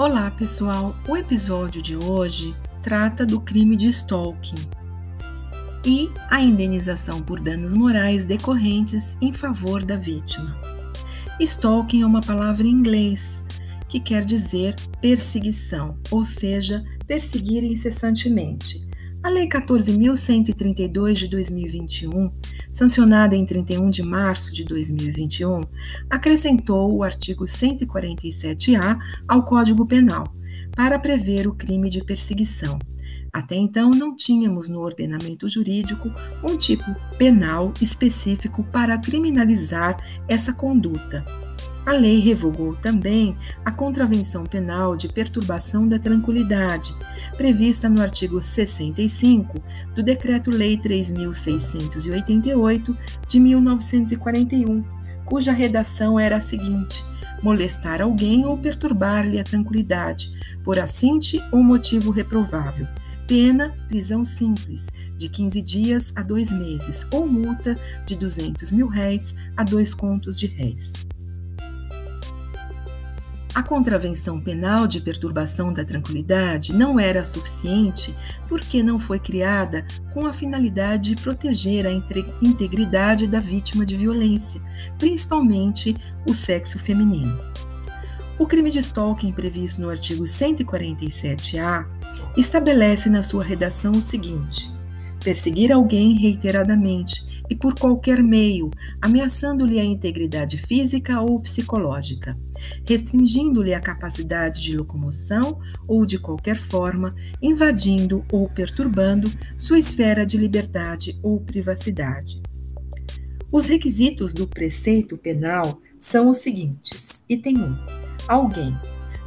Olá, pessoal! O episódio de hoje trata do crime de stalking e a indenização por danos morais decorrentes em favor da vítima. Stalking é uma palavra em inglês que quer dizer perseguição, ou seja, perseguir incessantemente. A Lei 14.132 de 2021, sancionada em 31 de março de 2021, acrescentou o artigo 147-A ao Código Penal para prever o crime de perseguição. Até então, não tínhamos no ordenamento jurídico um tipo penal específico para criminalizar essa conduta. A lei revogou também a contravenção penal de perturbação da tranquilidade, prevista no artigo 65 do Decreto-Lei 3688 de 1941, cuja redação era a seguinte: molestar alguém ou perturbar-lhe a tranquilidade, por assinte ou motivo reprovável. Pena, prisão simples, de 15 dias a dois meses, ou multa de 200 mil réis a dois contos de réis. A contravenção penal de perturbação da tranquilidade não era suficiente porque não foi criada com a finalidade de proteger a integridade da vítima de violência, principalmente o sexo feminino. O crime de stalking previsto no artigo 147-A estabelece na sua redação o seguinte: perseguir alguém reiteradamente e por qualquer meio, ameaçando-lhe a integridade física ou psicológica, restringindo-lhe a capacidade de locomoção ou, de qualquer forma, invadindo ou perturbando sua esfera de liberdade ou privacidade. Os requisitos do preceito penal são os seguintes: item 1. Alguém.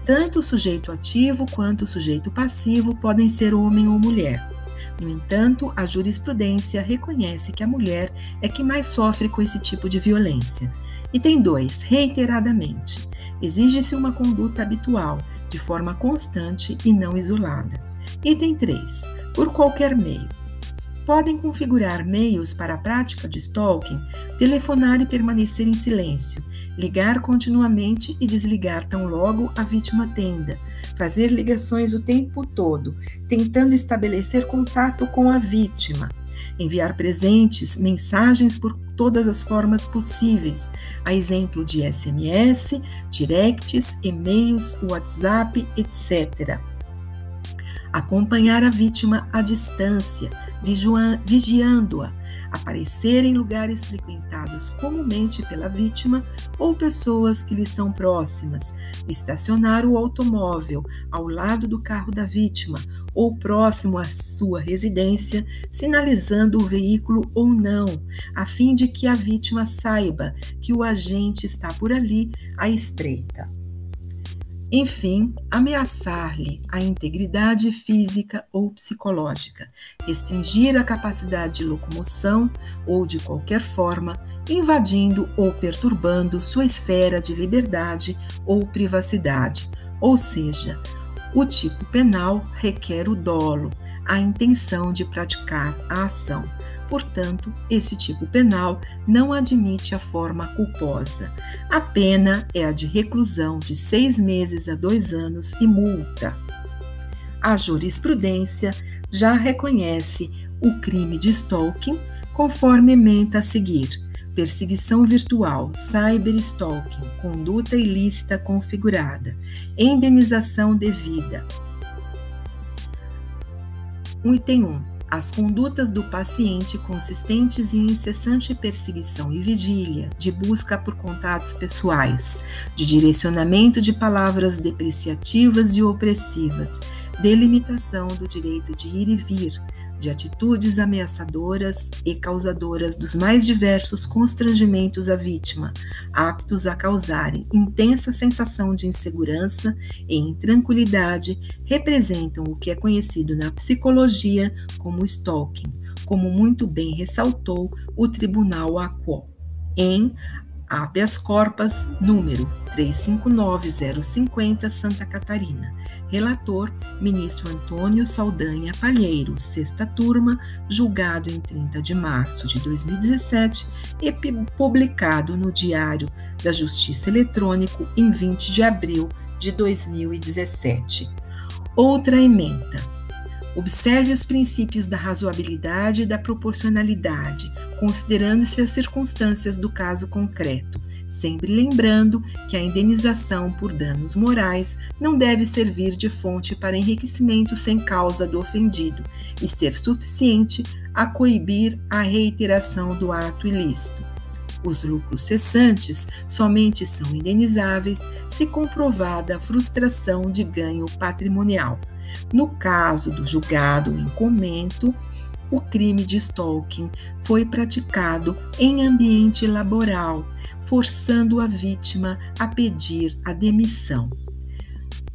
Tanto o sujeito ativo quanto o sujeito passivo podem ser homem ou mulher. No entanto, a jurisprudência reconhece que a mulher é que mais sofre com esse tipo de violência. Item 2. Reiteradamente. Exige-se uma conduta habitual, de forma constante e não isolada. Item 3. Por qualquer meio podem configurar meios para a prática de stalking, telefonar e permanecer em silêncio, ligar continuamente e desligar tão logo a vítima tenda, fazer ligações o tempo todo, tentando estabelecer contato com a vítima, enviar presentes, mensagens por todas as formas possíveis, a exemplo de SMS, directs, e-mails, WhatsApp, etc acompanhar a vítima à distância, vigiando-a, aparecer em lugares frequentados comumente pela vítima ou pessoas que lhe são próximas, estacionar o automóvel ao lado do carro da vítima ou próximo à sua residência, sinalizando o veículo ou não, a fim de que a vítima saiba que o agente está por ali à espreita. Enfim, ameaçar-lhe a integridade física ou psicológica, restringir a capacidade de locomoção ou, de qualquer forma, invadindo ou perturbando sua esfera de liberdade ou privacidade, ou seja, o tipo penal requer o dolo, a intenção de praticar a ação. Portanto, esse tipo penal não admite a forma culposa. A pena é a de reclusão de seis meses a dois anos e multa. A jurisprudência já reconhece o crime de stalking conforme menta a seguir perseguição virtual, cyberstalking, conduta ilícita configurada, indenização devida. Um item 1. As condutas do paciente consistentes em incessante perseguição e vigília, de busca por contatos pessoais, de direcionamento de palavras depreciativas e opressivas, delimitação do direito de ir e vir, de atitudes ameaçadoras e causadoras dos mais diversos constrangimentos à vítima, aptos a causarem intensa sensação de insegurança e intranquilidade, representam o que é conhecido na psicologia como stalking, como muito bem ressaltou o Tribunal Aquo. Em habeas corpus número 359050 Santa Catarina. Relator: Ministro Antônio Saldanha Palheiro, sexta turma, julgado em 30 de março de 2017 e publicado no Diário da Justiça Eletrônico em 20 de abril de 2017. Outra emenda. Observe os princípios da razoabilidade e da proporcionalidade, considerando-se as circunstâncias do caso concreto, sempre lembrando que a indenização por danos morais não deve servir de fonte para enriquecimento sem causa do ofendido e ser suficiente a coibir a reiteração do ato ilícito. Os lucros cessantes somente são indenizáveis se comprovada a frustração de ganho patrimonial. No caso do julgado em comento, o crime de stalking foi praticado em ambiente laboral, forçando a vítima a pedir a demissão.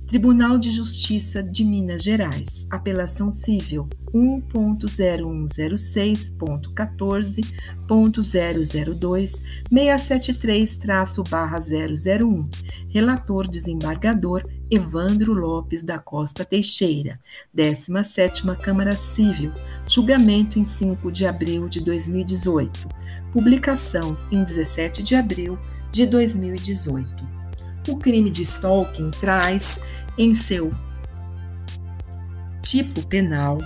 Tribunal de Justiça de Minas Gerais, Apelação Civil 1.0106.14.002 673-001. Relator desembargador Evandro Lopes da Costa Teixeira, 17ª Câmara Civil, julgamento em 5 de abril de 2018. Publicação em 17 de abril de 2018. O crime de stalking traz em seu tipo penal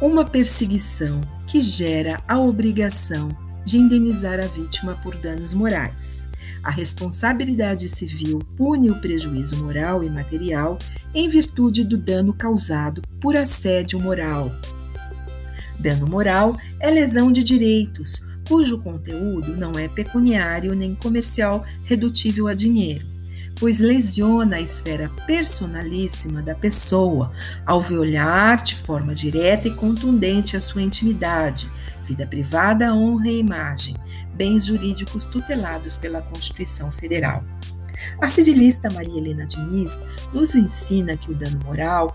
uma perseguição que gera a obrigação de indenizar a vítima por danos morais. A responsabilidade civil pune o prejuízo moral e material em virtude do dano causado por assédio moral. Dano moral é lesão de direitos, cujo conteúdo não é pecuniário nem comercial redutível a dinheiro, pois lesiona a esfera personalíssima da pessoa ao violar de forma direta e contundente a sua intimidade, vida privada, honra e imagem, bens jurídicos tutelados pela Constituição Federal. A civilista Maria Helena Diniz nos ensina que o dano moral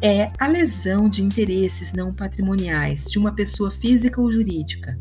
é a lesão de interesses não patrimoniais de uma pessoa física ou jurídica,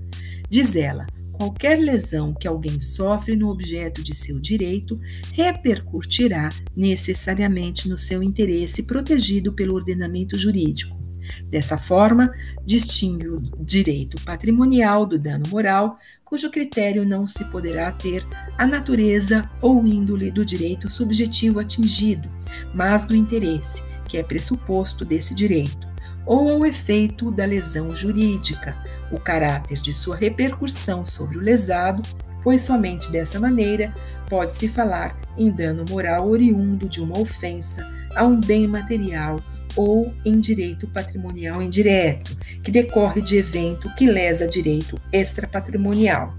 Diz ela: qualquer lesão que alguém sofre no objeto de seu direito repercutirá necessariamente no seu interesse protegido pelo ordenamento jurídico. Dessa forma, distingue o direito patrimonial do dano moral, cujo critério não se poderá ter a natureza ou índole do direito subjetivo atingido, mas do interesse, que é pressuposto desse direito ou ao efeito da lesão jurídica, o caráter de sua repercussão sobre o lesado, pois somente dessa maneira pode-se falar em dano moral oriundo de uma ofensa a um bem material ou em direito patrimonial indireto, que decorre de evento que lesa direito extrapatrimonial.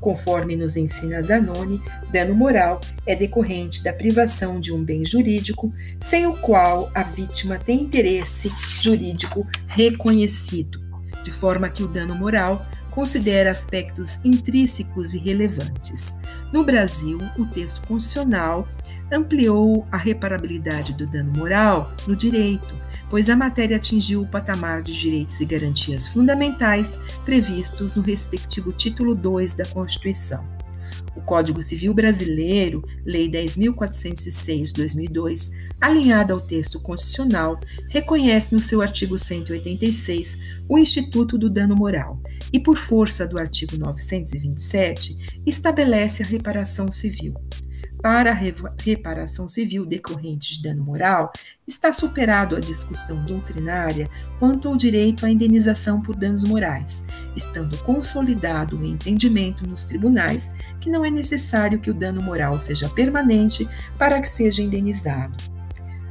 Conforme nos ensina Zanoni, dano moral é decorrente da privação de um bem jurídico sem o qual a vítima tem interesse jurídico reconhecido, de forma que o dano moral considera aspectos intrínsecos e relevantes. No Brasil, o texto constitucional ampliou a reparabilidade do dano moral no direito, pois a matéria atingiu o patamar de direitos e garantias fundamentais previstos no respectivo título 2 da Constituição. O Código Civil Brasileiro, Lei 10.406-2002, alinhada ao texto constitucional, reconhece no seu artigo 186 o Instituto do Dano Moral e, por força do artigo 927, estabelece a reparação civil. Para a reparação civil decorrente de dano moral, está superado a discussão doutrinária quanto ao direito à indenização por danos morais, estando consolidado o entendimento nos tribunais que não é necessário que o dano moral seja permanente para que seja indenizado.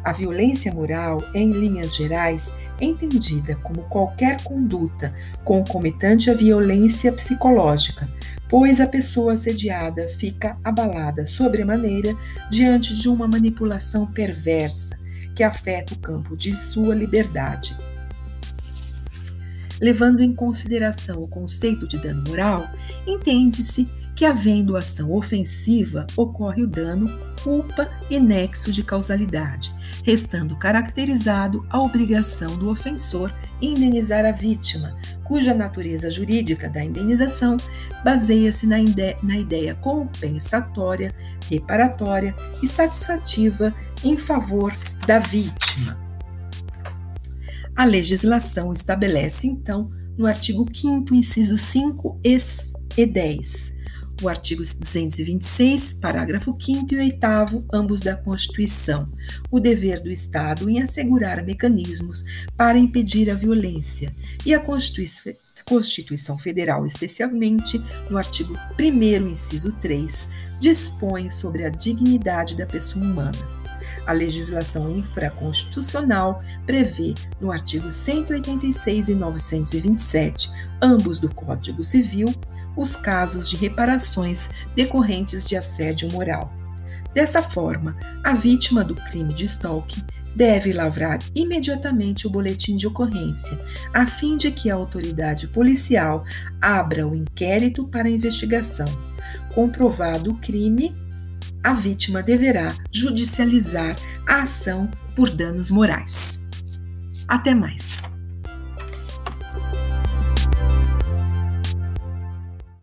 A violência moral é, em linhas gerais, entendida como qualquer conduta concomitante à violência psicológica, pois a pessoa assediada fica abalada sobremaneira diante de uma manipulação perversa que afeta o campo de sua liberdade. Levando em consideração o conceito de dano moral, entende-se que, havendo ação ofensiva, ocorre o dano, culpa e nexo de causalidade, restando caracterizado a obrigação do ofensor indenizar a vítima, cuja natureza jurídica da indenização baseia-se na, na ideia compensatória, reparatória e satisfativa em favor da vítima. A legislação estabelece, então, no artigo 5, inciso 5 e 10, o artigo 226, parágrafo 5 e 8, ambos da Constituição, o dever do Estado em assegurar mecanismos para impedir a violência, e a Constituição Federal, especialmente no artigo 1, inciso 3, dispõe sobre a dignidade da pessoa humana. A legislação infraconstitucional prevê, no artigo 186 e 927, ambos do Código Civil, os casos de reparações decorrentes de assédio moral. Dessa forma, a vítima do crime de stalking deve lavrar imediatamente o boletim de ocorrência, a fim de que a autoridade policial abra o inquérito para investigação. Comprovado o crime, a vítima deverá judicializar a ação por danos morais. Até mais!